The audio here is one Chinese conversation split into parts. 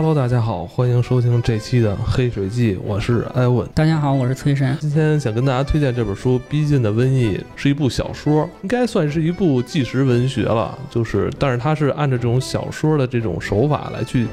Hello，大家好，欢迎收听这期的《黑水记》，我是艾文。大家好，我是崔神。今天想跟大家推荐这本书《逼近的瘟疫》，是一部小说，应该算是一部纪实文学了。就是，但是它是按照这种小说的这种手法来去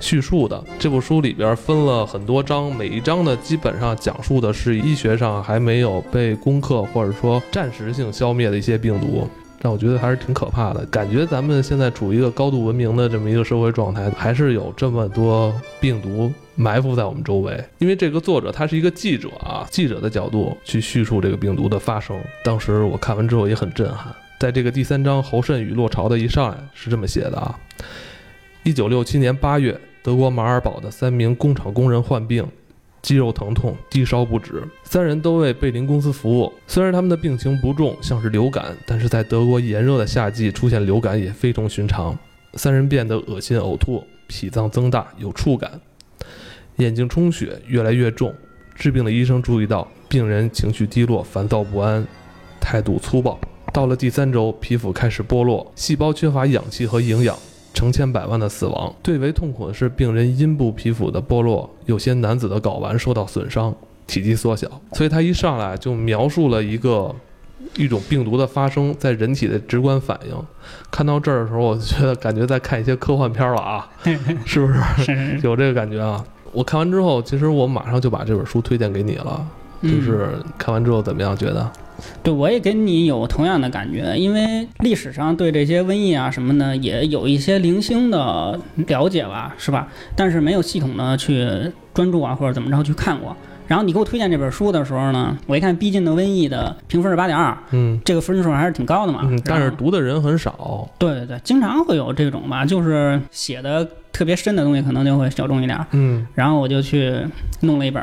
叙述的。这部书里边分了很多章，每一章呢，基本上讲述的是医学上还没有被攻克或者说暂时性消灭的一些病毒。但我觉得还是挺可怕的，感觉咱们现在处于一个高度文明的这么一个社会状态，还是有这么多病毒埋伏在我们周围。因为这个作者他是一个记者啊，记者的角度去叙述这个病毒的发生。当时我看完之后也很震撼。在这个第三章侯慎与落潮的一上来是这么写的啊：一九六七年八月，德国马尔堡的三名工厂工人患病。肌肉疼痛、低烧不止，三人都为贝林公司服务。虽然他们的病情不重，像是流感，但是在德国炎热的夏季出现流感也非同寻常。三人变得恶心、呕吐，脾脏增大，有触感，眼睛充血，越来越重。治病的医生注意到病人情绪低落、烦躁不安，态度粗暴。到了第三周，皮肤开始剥落，细胞缺乏氧气和营养。成千百万的死亡，最为痛苦的是病人阴部皮肤的剥落，有些男子的睾丸受到损伤，体积缩小。所以他一上来就描述了一个一种病毒的发生在人体的直观反应。看到这儿的时候，我觉得感觉在看一些科幻片了啊，是不是？有这个感觉啊？我看完之后，其实我马上就把这本书推荐给你了。就是看完之后怎么样？觉得？对，我也跟你有同样的感觉，因为历史上对这些瘟疫啊什么的也有一些零星的了解吧，是吧？但是没有系统的去专注啊，或者怎么着去看过。然后你给我推荐这本书的时候呢，我一看《逼近的瘟疫》的评分是八点二，嗯，这个分数还是挺高的嘛。嗯，但是读的人很少。对对对，经常会有这种吧，就是写的特别深的东西，可能就会小众一点。嗯，然后我就去弄了一本。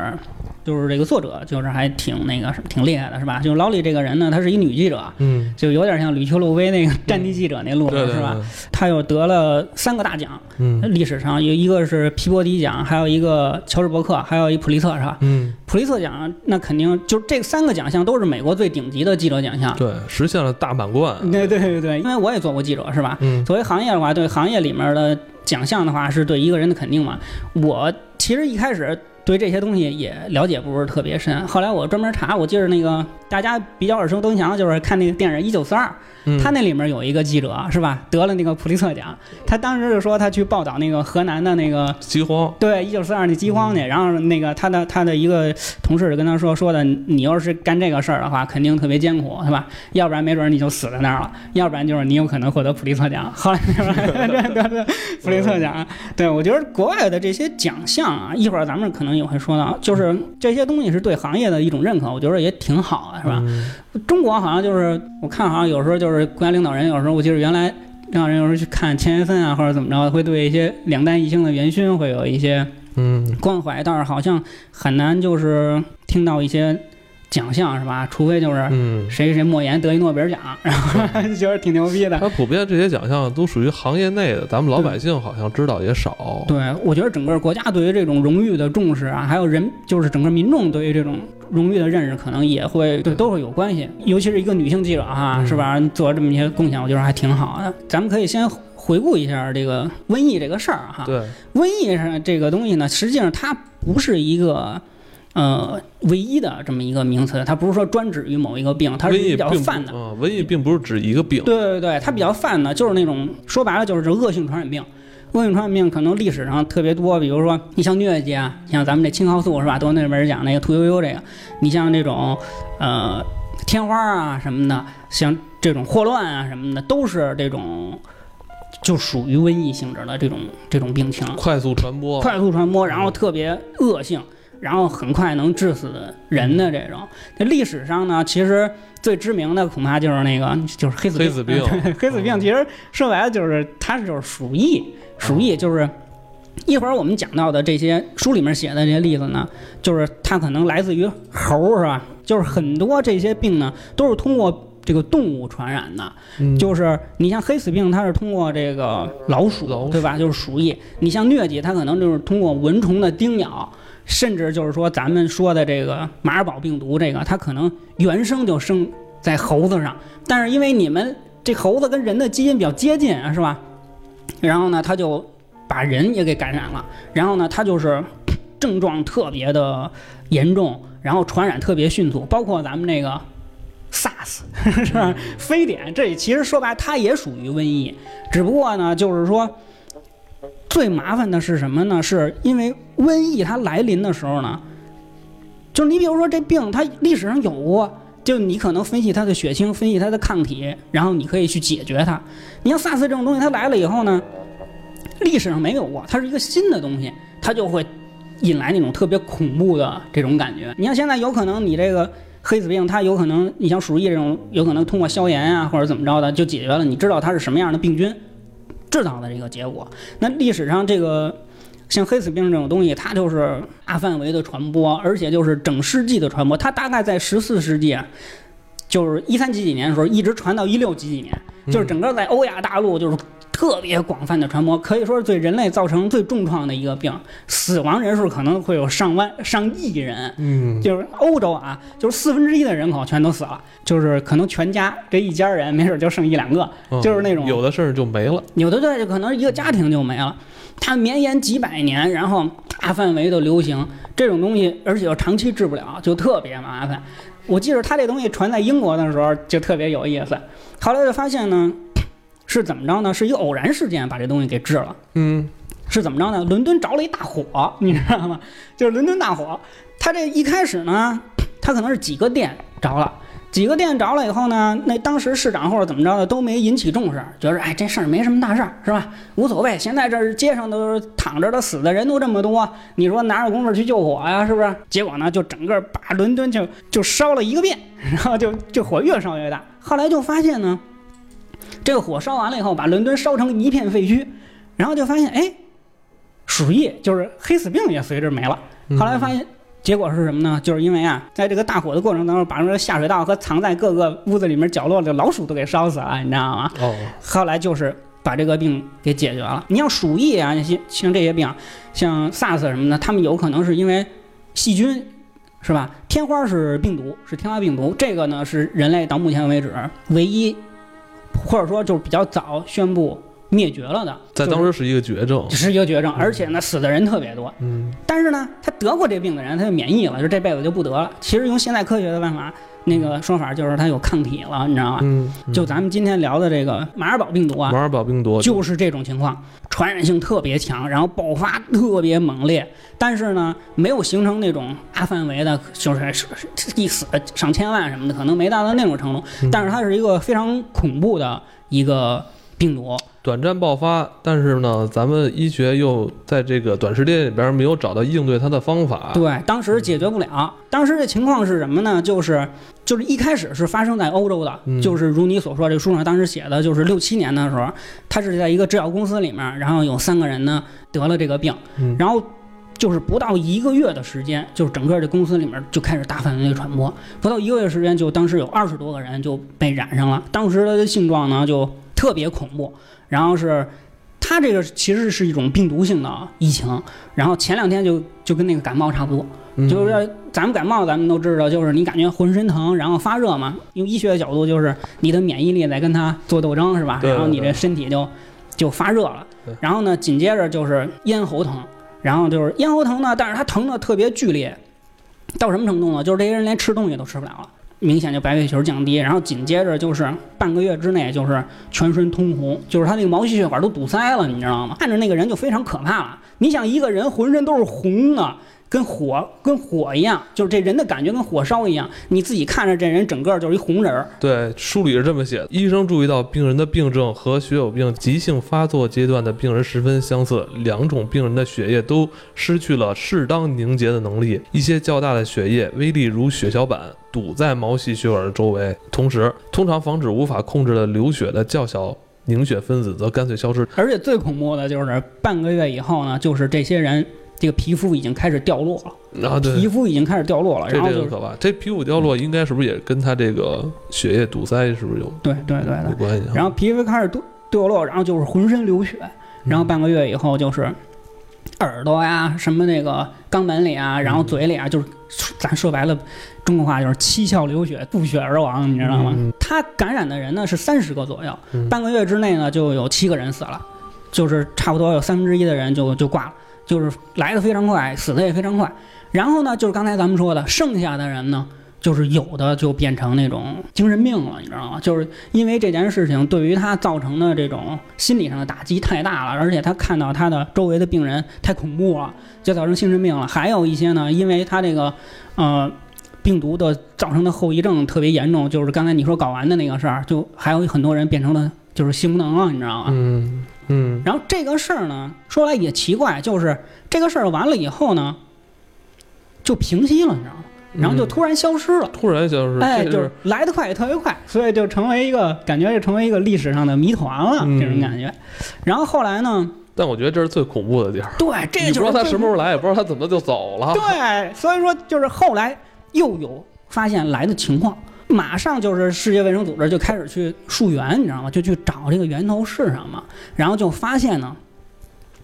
就是这个作者，就是还挺那个什么，挺厉害的，是吧？就是老李这个人呢，她是一女记者，嗯，就有点像吕秋露薇那个 战地记者那路子，是吧？她又得了三个大奖，嗯，历史上有一个是皮博迪奖，还有一个乔治伯克，还有一普利策，是吧？嗯，普利策奖那肯定就是这三个奖项都是美国最顶级的记者奖项，对，实现了大满贯。对对对对，因为我也做过记者，是吧？嗯，作为行业的话，对行业里面的奖项的话，是对一个人的肯定嘛。我其实一开始。对这些东西也了解不是特别深，后来我专门查，我记得那个大家比较耳熟能详的，就是看那个电影《一九四二》。他那里面有一个记者是吧，得了那个普利策奖。他当时就说他去报道那个河南的那个饥荒，对一九四二那饥荒去。然后那个他的他的一个同事就跟他说说的，你要是干这个事儿的话，肯定特别艰苦，是吧？要不然没准你就死在那儿了，要不然就是你有可能获得普利策奖。后来得得普利策奖。对我觉得国外的这些奖项啊，一会儿咱们可能也会说到，就是这些东西是对行业的一种认可，我觉得也挺好的，是吧？中国好像就是我看好像有时候就是国家领导人有时候我记得原来领导人有时候去看钱学森啊或者怎么着会对一些两弹一星的元勋会有一些嗯关怀，但是好像很难就是听到一些。奖项是吧？除非就是谁谁莫言得一诺贝尔奖，然后 觉得挺牛逼的。他普遍这些奖项都属于行业内的，咱们老百姓好像知道也少。对，我觉得整个国家对于这种荣誉的重视啊，还有人就是整个民众对于这种荣誉的认识，可能也会对都会有关系。尤其是一个女性记者哈，是吧？做这么一些贡献，我觉得还挺好的。咱们可以先回顾一下这个瘟疫这个事儿哈。对，瘟疫上这个东西呢，实际上它不是一个。呃，唯一的这么一个名词，它不是说专指于某一个病，它是比较泛的。瘟疫并不是指一个病。对对对，它比较泛的，就是那种说白了就是这恶性传染病。恶性传染病可能历史上特别多，比如说你像疟疾啊，像咱们这青蒿素是吧？都那边讲那个屠呦呦这个，你像这种呃天花啊什么的，像这种霍乱啊什么的，都是这种就属于瘟疫性质的这种这种病情。快速传播。快速传播，然后特别恶性。然后很快能致死人的这种，那历史上呢，其实最知名的恐怕就是那个，就是黑死病。黑死病，黑死病其实说白了就是它是就是鼠疫，鼠疫就是一会儿我们讲到的这些书里面写的这些例子呢，就是它可能来自于猴是吧？就是很多这些病呢都是通过这个动物传染的，嗯就是你像黑死病，它是通过这个老鼠，老鼠对吧？就是鼠疫。你像疟疾，它可能就是通过蚊虫的叮咬，甚至就是说咱们说的这个马尔堡病毒，这个它可能原生就生在猴子上，但是因为你们这猴子跟人的基因比较接近啊，是吧？然后呢，他就把人也给感染了，然后呢，他就是症状特别的严重，然后传染特别迅速，包括咱们这个 SARS 是吧？非典这其实说白，它也属于瘟疫，只不过呢，就是说最麻烦的是什么呢？是因为瘟疫它来临的时候呢，就是你比如说这病它历史上有过。就你可能分析它的血清，分析它的抗体，然后你可以去解决它。你像 SARS 这种东西，它来了以后呢，历史上没有过，它是一个新的东西，它就会引来那种特别恐怖的这种感觉。你像现在有可能你这个黑死病，它有可能你像鼠疫这种，有可能通过消炎啊或者怎么着的就解决了，你知道它是什么样的病菌制造的这个结果。那历史上这个像黑死病这种东西，它就是大范围的传播，而且就是整世纪的传播。它大概在十四世纪，啊就是一三几几年的时候，一直传到一六几几年，就是整个在欧亚大陆就是特别广泛的传播，可以说是对人类造成最重创的一个病，死亡人数可能会有上万、上亿人。嗯，就是欧洲啊，就是四分之一的人口全都死了，就是可能全家这一家人没准就剩一两个，嗯就是那种有的事儿就没了。有的对，可能一个家庭就没了。它绵延几百年，然后大范围的流行这种东西，而且又长期治不了，就特别麻烦。我记得它这东西传在英国的时候就特别有意思，后来就发现呢，是怎么着呢？是一个偶然事件把这东西给治了。嗯，是怎么着呢？伦敦着了一大火，你知道吗？就是伦敦大火，它这一开始呢，它可能是几个店着了。几个店着了以后呢，那当时市长或者怎么着的都没引起重视，觉得哎这事儿没什么大事儿是吧？无所谓。现在这儿街上都是躺着的死的人都这么多，你说哪有功夫去救火呀？是不是？结果呢，就整个把伦敦就就烧了一个遍，然后就就火越烧越大。后来就发现呢，这个火烧完了以后，把伦敦烧成一片废墟，然后就发现哎，鼠疫就是黑死病也随之没了。嗯后来发现。结果是什么呢？就是因为啊，在这个大火的过程当中，把那个下水道和藏在各个屋子里面角落的老鼠都给烧死了，你知道吗？哦，后来就是把这个病给解决了。你像鼠疫啊，像像这些病，像 SARS 什么的，他们有可能是因为细菌，是吧？天花是病毒，是天花病毒，这个呢是人类到目前为止唯一，或者说就是比较早宣布灭绝了的，在当时是一个绝症。是一个绝症，而且呢死的人特别多。嗯，但是呢，他得过这病的人，他就免疫了，就这辈子就不得了。其实用现代科学的办法，那个说法就是它有抗体了，你知道吗？嗯，就咱们今天聊的这个马尔堡病毒啊马，尔堡病毒就是这种情况，传染性特别强，然后爆发特别猛烈，但是呢，没有形成那种大范围的，就是一死上千万什么的，可能没达到那种程度，但是它是一个非常恐怖的一个病毒。短暂爆发，但是呢，咱们医学又在这个短时间里边没有找到应对它的方法。对，当时解决不了。当时的情况是什么呢？就是就是一开始是发生在欧洲的，嗯。就是如你所说，这书上当时写的就是六七年的时候，他是在一个制药公司里面，然后有三个人呢得了这个病，嗯。然后就是不到一个月的时间，就是整个这公司里面就开始大范围的传播，不到一个月时间，就当时有二十多个人就被染上了，当时的性状呢就特别恐怖，然后是。它这个其实是一种病毒性的疫情，然后前两天就就跟那个感冒差不多，嗯，就是咱们感冒，咱们都知道，就是你感觉浑身疼，然后发热嘛。用医学的角度，就是你的免疫力在跟它做斗争，是吧？然后你这身体就就发热了。然后呢，紧接着就是咽喉疼，然后就是咽喉疼呢，但是它疼的特别剧烈，到什么程度呢？就是这些人连吃东西都吃不了了。明显就白血球降低，然后紧接着就是半个月之内就是全身通红，就是他那个毛细血管都堵塞了，你知道吗？看着那个人就非常可怕了。你想一个人浑身都是红的，跟火跟火一样，就是这人的感觉跟火烧一样，你自己看着这人整个就是一红人儿。对，书里是这么写的。医生注意到病人的病症和血友病急性发作阶段的病人十分相似，两种病人的血液都失去了适当凝结的能力，一些较大的血液微粒如血小板堵在毛细血管的周围，同时通常防止无法控制的流血的较小凝血分子则干脆消失。而且最恐怖的就是半个月以后呢，就是这些人这个皮肤已经开始掉落了，啊，对，皮肤已经开始掉落了，这然后就是这个可怕。这皮肤掉落应该是不是也跟他这个血液堵塞是不是有对对对对有，关系啊？然后皮肤开始掉掉落，然后就是浑身流血，然后半个月以后就是耳朵呀、什么那个肛门里啊，然后嘴里啊，就是咱说白了，中国话就是七窍流血、不血而亡，你知道吗？嗯他感染的人呢是三十个左右，嗯半个月之内呢就有七个人死了，就是差不多有三分之一的人就就挂了，就是来的非常快，死的也非常快。然后呢，就是刚才咱们说的，剩下的人呢，就是有的就变成那种精神病了，你知道吗？就是因为这件事情对于他造成的这种心理上的打击太大了，而且他看到他的周围的病人太恐怖了，就造成精神病了。还有一些呢，因为他这个呃病毒的造成的后遗症特别严重，就是刚才你说睾丸的那个事儿，就还有很多人变成了就是性无能了，你知道吗？嗯嗯然后这个事儿呢，说来也奇怪，就是这个事儿完了以后呢，就平息了，你知道吗？然后就嗯突然消失了。突然消失，哎，这就是来得快也特别快，所以就成为一个感觉，就成为一个历史上的谜团了，嗯这种感觉。然后后来呢，但我觉得这是最恐怖的地儿。对，这你不知道他什么时候来，也不知道他怎么就走了。对，所以说就是后来又有发现来的情况，马上就是世界卫生组织就开始去溯源，你知道吗？就去找这个源头是什么，然后就发现呢，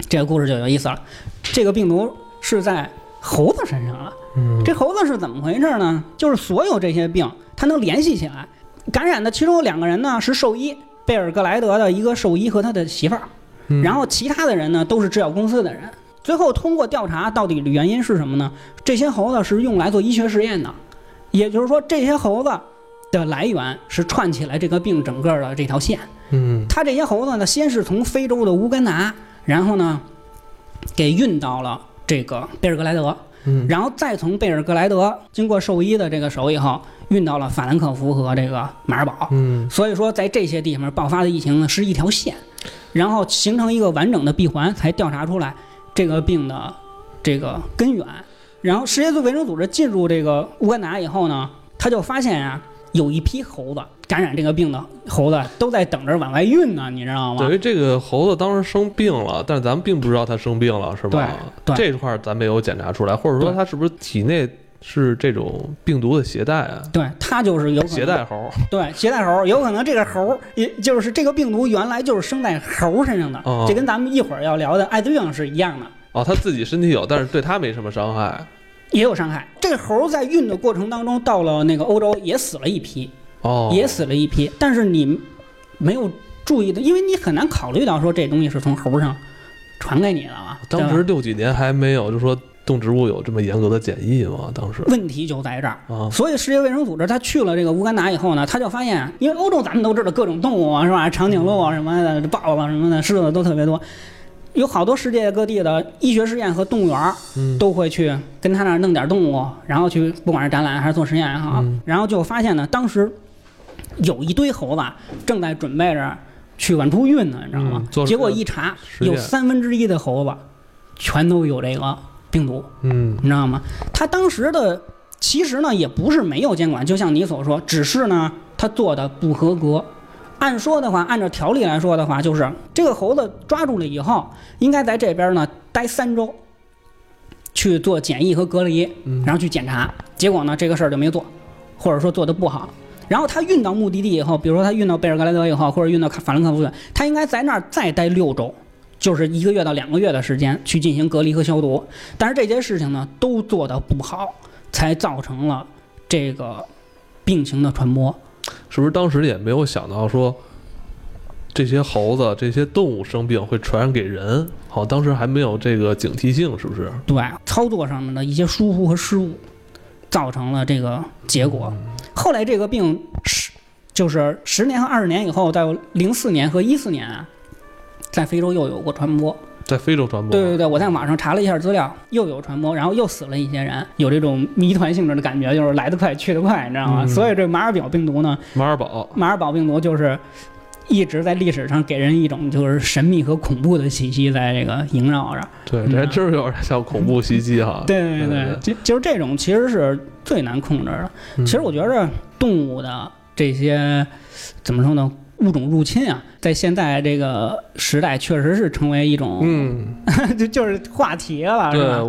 这个故事就有意思了，这个病毒是在猴子身上了。嗯这猴子是怎么回事呢？就是所有这些病，它能联系起来。感染的其中有两个人呢是兽医，贝尔格莱德的一个兽医和他的媳妇儿，嗯然后其他的人呢都是制药公司的人。最后通过调查，到底的原因是什么呢？这些猴子是用来做医学实验的，也就是说，这些猴子的来源是串起来这个病整个的这条线。嗯他这些猴子呢，先是从非洲的乌干达，然后呢，给运到了这个贝尔格莱德，嗯然后再从贝尔格莱德经过兽医的这个手以后，运到了法兰克福和这个马尔堡。嗯所以说，在这些地方爆发的疫情呢是一条线，然后形成一个完整的闭环，才调查出来这个病的这个根源。然后世界卫生组织进入这个乌干达以后呢，他就发现啊、有一批猴子感染这个病的猴子都在等着往外运呢，你知道吗等？于这个猴子当时生病了，但是咱们并不知道它生病了，是吧？对对这块儿咱没有检查出来，或者说它是不是体内是这种病毒的携带啊？对，它就是有携带猴，对，携带猴有可能这个猴，也就是这个病毒原来就是生在猴身上的，哦这跟咱们一会儿要聊的艾滋病是一样的，哦，它自己身体有，但是对它没什么伤害。也有伤害。这个猴在运的过程当中，到了那个欧洲也死了一批，哦，也死了一批，但是你没有注意的，因为你很难考虑到说这东西是从猴上传给你的嘛。当时六几年还没有，就说动植物有这么严格的检疫嘛？当时问题就在这儿。啊，所以世界卫生组织他去了这个乌干达以后呢，他就发现，因为欧洲咱们都知道各种动物啊，是吧？长颈鹿啊什么的，豹子什么的，狮子都特别多，有好多世界各地的医学实验和动物园都会去跟他那儿弄点动物，然后去不管是展览还是做实验也好，嗯然后就发现呢，当时有一堆猴子正在准备着去往出运呢，你知道吗嗯？结果一查，有三分之一的猴子全都有这个病毒。嗯你知道吗？他当时的其实呢也不是没有监管，就像你所说，只是呢他做的不合格。按说的话，按照条例来说的话，就是这个猴子抓住了以后，应该在这边呢待三周，去做检疫和隔离，嗯然后去检查。结果呢这个事儿就没做，或者说做的不好。然后他运到目的地以后，比如说他运到贝尔格莱德以后，或者运到法兰克福去，他应该在那儿再待六周，就是一个月到两个月的时间去进行隔离和消毒。但是这些事情呢都做得不好，才造成了这个病情的传播。是不是当时也没有想到说这些猴子、这些动物生病会传染给人？好，当时还没有这个警惕性，是不是？对操作上面的一些疏忽和失误，造成了这个结果。后来这个病十就是十年和二十年以后，在零四年和一四年啊，在非洲又有过传播。在非洲传播？对对对，我在网上查了一下资料，又有传播，然后又死了一些人，有这种谜团性质的感觉，就是来得快去得快，你知道吗？嗯所以这马尔堡病毒呢，马尔堡，马尔堡病毒就是一直在历史上给人一种就是神秘和恐怖的气息在这个萦绕着。对，这还真是有点像恐怖袭击哈。对对对对，就就是这种其实是最难控制的。嗯其实我觉着动物的这些怎么说呢，物种入侵啊，在现在这个时代确实是成为一种，嗯，就 就是话题了，是吧？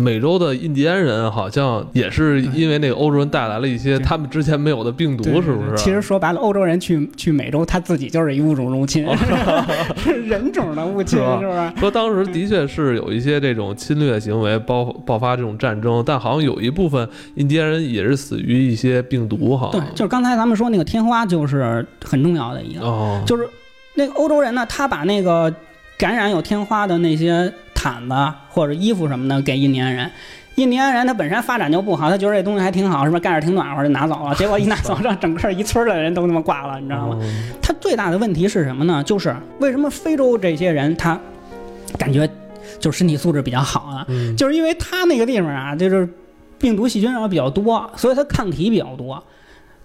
对。美洲的印第安人好像也是因为那个欧洲人带来了一些他们之前没有的病毒，是不是？其实说白了，欧洲人去去美洲，他自己就是一物种入侵，是人种的入侵，是不是？说当时的确是有一些这种侵略行为，爆爆发这种战争，但好像有一部分印第安人也是死于一些病毒，哈。对，就是刚才咱们说那个天花，就是很重要的一个，哦，就是那个欧洲人呢，他把那个感染有天花的那些。毯子或者衣服什么的给印第安人，印第安人他本身发展就不好，他觉得这东西还挺好，是不是盖着挺暖和就拿走了？结果一拿走，让整个一村的人都他妈挂了，你知道吗？他最大的问题是什么呢？就是为什么非洲这些人他感觉就身体素质比较好啊？就是因为他那个地方啊，就是病毒细菌啊比较多，所以他抗体比较多。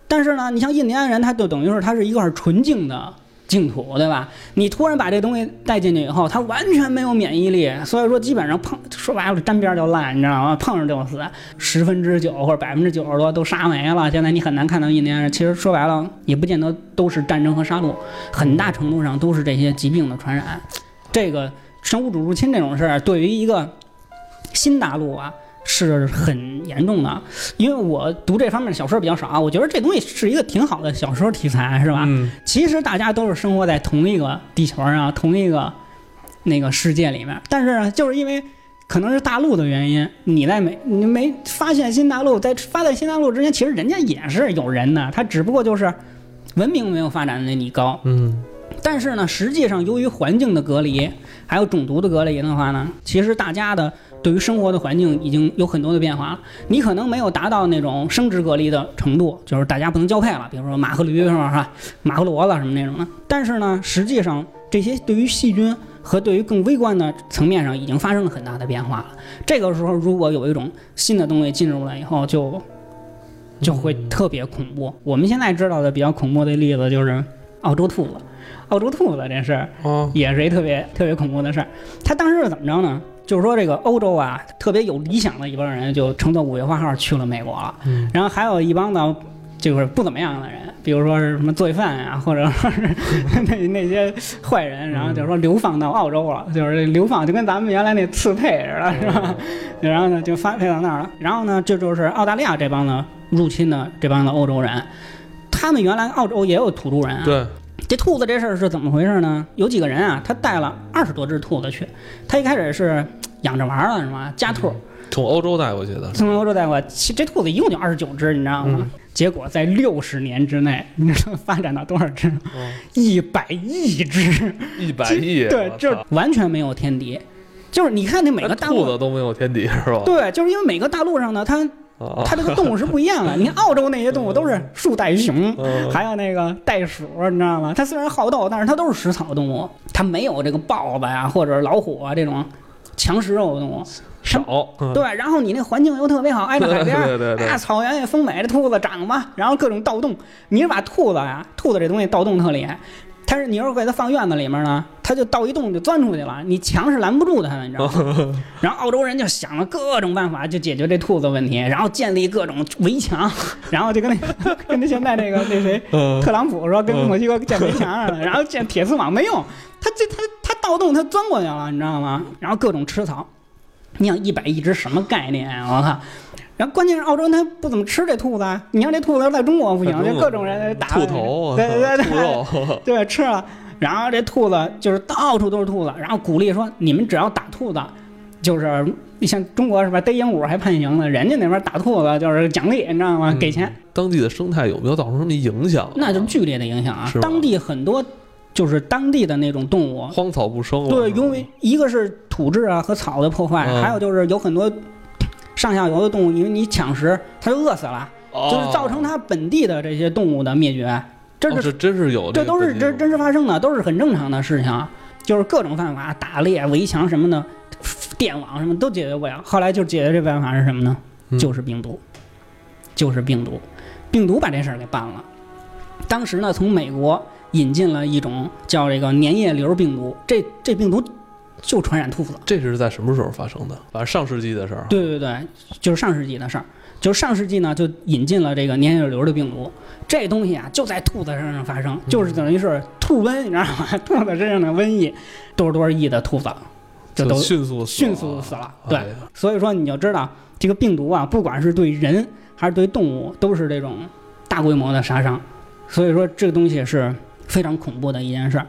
但是呢，你像印第安人，他就等于是他是一块纯净的。净土，对吧？你突然把这东西带进去以后，它完全没有免疫力，所以说基本上碰说白了沾边就烂，你知道吗？碰上就死，十分之九或者百分之九十多都杀没了。现在你很难看到印第安人，其实说白了也不见得都是战争和杀戮，很大程度上都是这些疾病的传染。这个生物主入侵这种事儿，对于一个新大陆啊。是很严重的，因为我读这方面的小说比较少啊，我觉得这东西是一个挺好的小说题材，是吧？嗯。其实大家都是生活在同一个地球上，同一个那个世界里面，但是就是因为可能是大陆的原因，你在没你没发现新大陆，在发在新大陆之前，其实人家也是有人的，他只不过就是文明没有发展的你高。嗯。但是呢，实际上由于环境的隔离，还有种族的隔离的话呢，其实大家的。对于生活的环境已经有很多的变化了，你可能没有达到那种生殖隔离的程度，就是大家不能交配了，比如说马和驴是吧？马和骡子什么那种的。但是呢，实际上这些对于细菌和对于更微观的层面上已经发生了很大的变化了。这个时候，如果有一种新的东西进入了以后，就就会特别恐怖。我们现在知道的比较恐怖的例子就是澳洲兔子，澳洲兔子这事儿也是一特别特别恐怖的事儿。它当时是怎么着呢？就是说，这个欧洲啊，特别有理想的一帮人，就乘坐五月花号去了美国了。嗯。然后还有一帮呢，就是不怎么样的人，比如说是什么罪犯啊，或者说是 那那些坏人，然后就是说流放到澳洲了，就是流放就跟咱们原来那刺配似的，是吧？然后呢，就发配到那儿了。然后呢，这就是澳大利亚这帮的入侵的这帮的欧洲人，他们原来澳洲也有土著人啊。对。这兔子这事儿是怎么回事呢？有几个人啊，他带了二十多只兔子去。他一开始是养着玩儿了，是吗？家兔，从欧洲带过去的。从欧洲带过，其这兔子一共就二十九只，你知道吗？结果在六十年之内，你知道发展到多少只？一百亿只。一百亿。对，这完全没有天敌。就是你看那每个大兔子都没有天敌，是吧？对，就是因为每个大陆上呢，它。它这个动物是不一样的。你看澳洲那些动物都是树袋熊，还有那个袋鼠，你知道吗？它虽然好斗，但是它都是食草动物，它没有这个豹子呀或者老虎啊这种强食肉的动物少。对，然后你那环境又特别好，挨着海边，哎，草原也丰美，这兔子长吧，然后各种盗洞。你是把兔子呀，兔子这东西盗洞特厉害。它是你要是给它放院子里面呢，它就盗一洞就钻出去了，你墙是拦不住它的，你知道吗？然后澳洲人就想了各种办法就解决这兔子问题，然后建立各种围墙，然后就跟那 跟那现在那个那谁特朗普说跟墨西哥建围墙似的，然后建铁丝网没用，它这它它盗洞它钻过去了，你知道吗？然后各种吃草，你想一百亿只什么概念？我靠！然后关键是澳洲他不怎么吃这兔子，你像这兔子在中国不行，就各种人打兔头，对对对对，兔肉，对吃了。然后这兔子就是到处都是兔子，然后鼓励说你们只要打兔子，就是像中国是吧，逮鹦鹉还判刑呢，人家那边打兔子就是奖励，你知道吗？给钱。当地的生态有没有造成什么影响？那就剧烈的影响啊！当地很多就是当地的那种动物荒草不生。对，因为一个是土质啊和草的破坏，还有就是有很多。上下游的动物，因为你抢食，它就饿死了，就是造成它本地的这些动物的灭绝。这是真是有，这都是真真实发生的，都是很正常的事情。就是各种办法，打猎、围墙什么的，电网什么都解决不了。后来就解决这办法是什么呢？就是病毒，就是病毒，病毒把这事儿给办了。当时呢，从美国引进了一种叫这个粘液瘤病毒，这这病毒就传染兔子。这是在什么时候发生的？反正上世纪的事儿。对对对，就是上世纪的事儿。就是上世纪呢，就引进了这个粘液瘤的病毒，这东西啊就在兔子身上发生，就是等于是兔瘟，你知道吗？兔子身上的瘟疫，多少多少亿的兔子就都迅速迅速死了。对哎，所以说你就知道这个病毒啊，不管是对人还是对动物，都是这种大规模的杀伤。所以说这个东西是非常恐怖的一件事。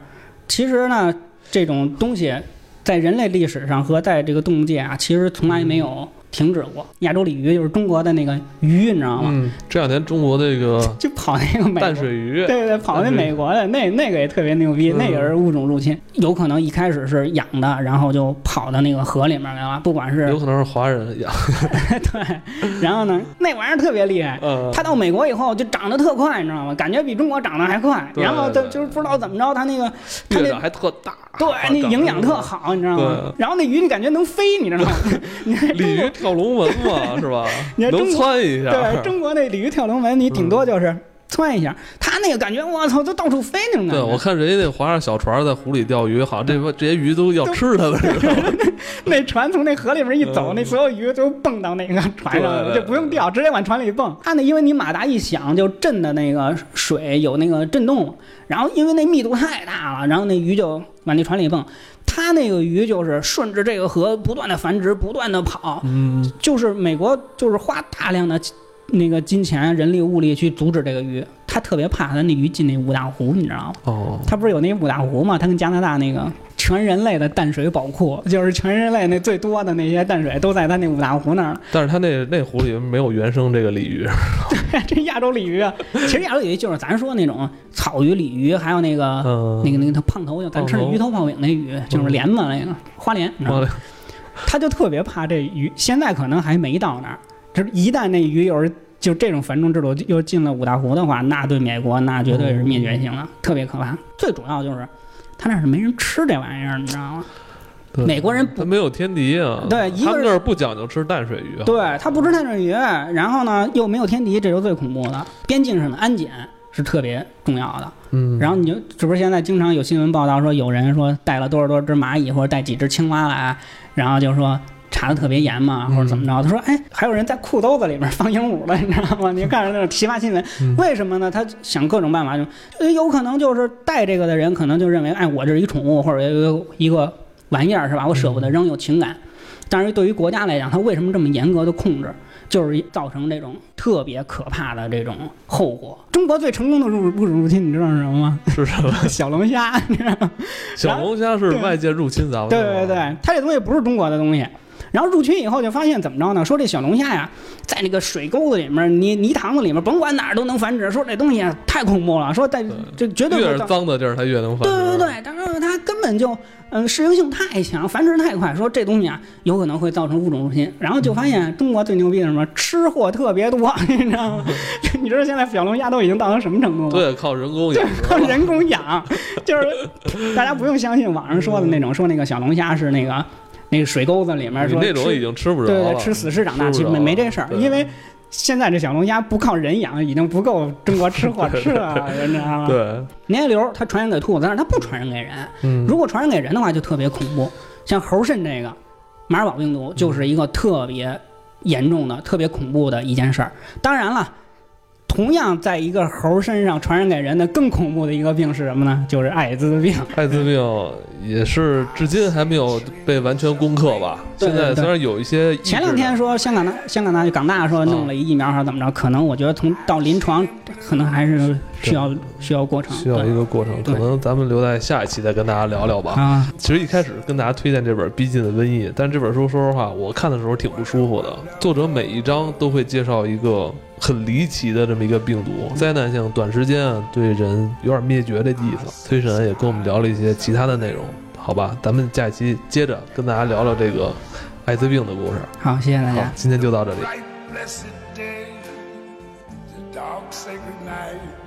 其实呢，这种东西在人类历史上和在这个动物界啊，其实从来没有停止过。亚洲鲤鱼就是中国的那个鱼，你知道吗？嗯，这两天中国这个 就跑那个美淡水鱼，对对对，跑那美国的那那个也特别牛逼，嗯那也是物种入侵，有可能一开始是养的，然后就跑到那个河里面来了，不管是有可能是华人养。对，然后呢，那玩意儿特别厉害。呃，它到美国以后就长得特快，你知道吗？感觉比中国长得还快。对然后它就是不知道怎么着，它那个它那还特大，对那营养特好，你知道吗对？然后那鱼你感觉能飞，你知道吗？鲤鱼中国跳龙门嘛，是吧？能一下。对中国那鲤鱼跳龙门，你顶多就是窜一下，他那个感觉我操，都到处飞那种感对，我看人家那划着小船在湖里钓鱼，好像这这些鱼都要吃它们似的。那船从那河里面一走，嗯那所有鱼都蹦到那个船上就不用钓，直接往船里蹦。它那因为你马达一响，就震的那个水有那个震动，然后因为那密度太大了，然后那鱼就往那船里蹦。它那个鱼就是顺着这个河不断的繁殖，不断的跑，嗯，就是美国就是花大量的那个金钱、人力、物力去阻止这个鱼，他特别怕他那鱼进那五大湖，你知道吗？哦，他不是有那五大湖吗？他跟加拿大那个全人类的淡水宝库，就是全人类那最多的那些淡水都在他那五大湖那儿。但是他那那湖里没有原生这个鲤鱼。对这亚洲鲤鱼啊，其实亚洲鲤鱼就是咱说那种草鱼、鲤鱼，还有那个、嗯，那个那个它胖头，就咱吃胖头鱼头泡饼那鱼，就是莲子那个花莲，你知道吗？他就特别怕这鱼，现在可能还没到那儿，就是一旦那鱼有人就这种繁殖制度又进了五大湖的话，那对美国那绝对是灭绝性的，特别可怕。最主要就是他那是没人吃这玩意儿，你知道吗？美国人不它没有天敌啊。对一个儿不讲究吃淡水鱼啊。对他不吃淡水鱼，然后呢又没有天敌，这就是最恐怖的。边境上的安检是特别重要的。嗯，然后你就，这不是现在经常有新闻报道说，有人说带了多少多少只蚂蚁，或者带几只青蛙来，然后就说查的特别严嘛，或者怎么着？他说，哎，还有人在裤兜子里面放鹦鹉的，你知道吗？你看着那种奇葩新闻，嗯为什么呢？他想各种办法，就呃有可能就是带这个的人，可能就认为，哎，我这是一宠物或者一个一个玩意儿是吧？我舍不得扔，有情感。但是对于国家来讲，他为什么这么严格的控制？就是造成这种特别可怕的这种后果。中国最成功的入入侵，你知道是什么吗？是什么？小龙虾，你知道吗？小龙虾是外界入侵咱们的对。对对，它这东西不是中国的东西。然后入群以后就发现怎么着呢？说这小龙虾呀，在那个水沟子里面、泥泥塘子里面，甭管哪儿都能繁殖。说这东西啊太恐怖了，说在这绝对越是脏的地儿，它越能繁殖。对对对，但是它根本就嗯适应性太强，繁殖太快，说这东西啊有可能会造成物种入侵。然后就发现中国最牛逼的什么？吃货特别多，你知道吗？你知道现在小龙虾都已经到成什么程度吗？对，靠人工养殖靠人工养，就是大家不用相信网上说的那种，说那个小龙虾是那个那个水沟子里面你说吃那种已经吃不着了。对对吃死尸长大，其实没没这事儿，因为现在这小龙虾不靠人养，已经不够中国吃货吃了，你知道吗？对，粘液瘤它传染给兔子，但是它不传染给人。嗯，如果传染给人的话，就特别恐怖。像猴肾这个马尔堡病毒，就是一个特别严重的、特别恐怖的一件事儿。当然了，同样在一个猴身上传染给人的更恐怖的一个病是什么呢？就是艾滋病。艾滋病也是至今还没有被完全攻克吧？对对对现在虽然有一些前两天说香港大香港大港大说弄了一疫苗还是怎么着，可能我觉得从到临床可能还是需要需要过程。需要一个过程，可能咱们留在下一期再跟大家聊聊吧。啊，其实一开始跟大家推荐这本《逼近的瘟疫》，但这本书说实话，我看的时候挺不舒服的。作者每一章都会介绍一个很离奇的这么一个病毒，灾难性，短时间啊对人有点灭绝的意思。崔神也跟我们聊了一些其他的内容，好吧，咱们下一期接着跟大家聊聊这个艾滋病的故事。好，谢谢大家，。今天就到这里。bright blessed day, the dark sacred night,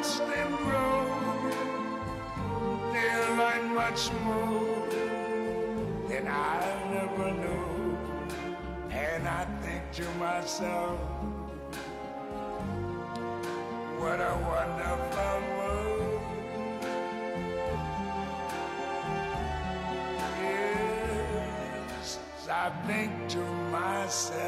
watch them grow. They learn much more than I never know. And I think to myself, what a wonderful world. Yes, I think to myself,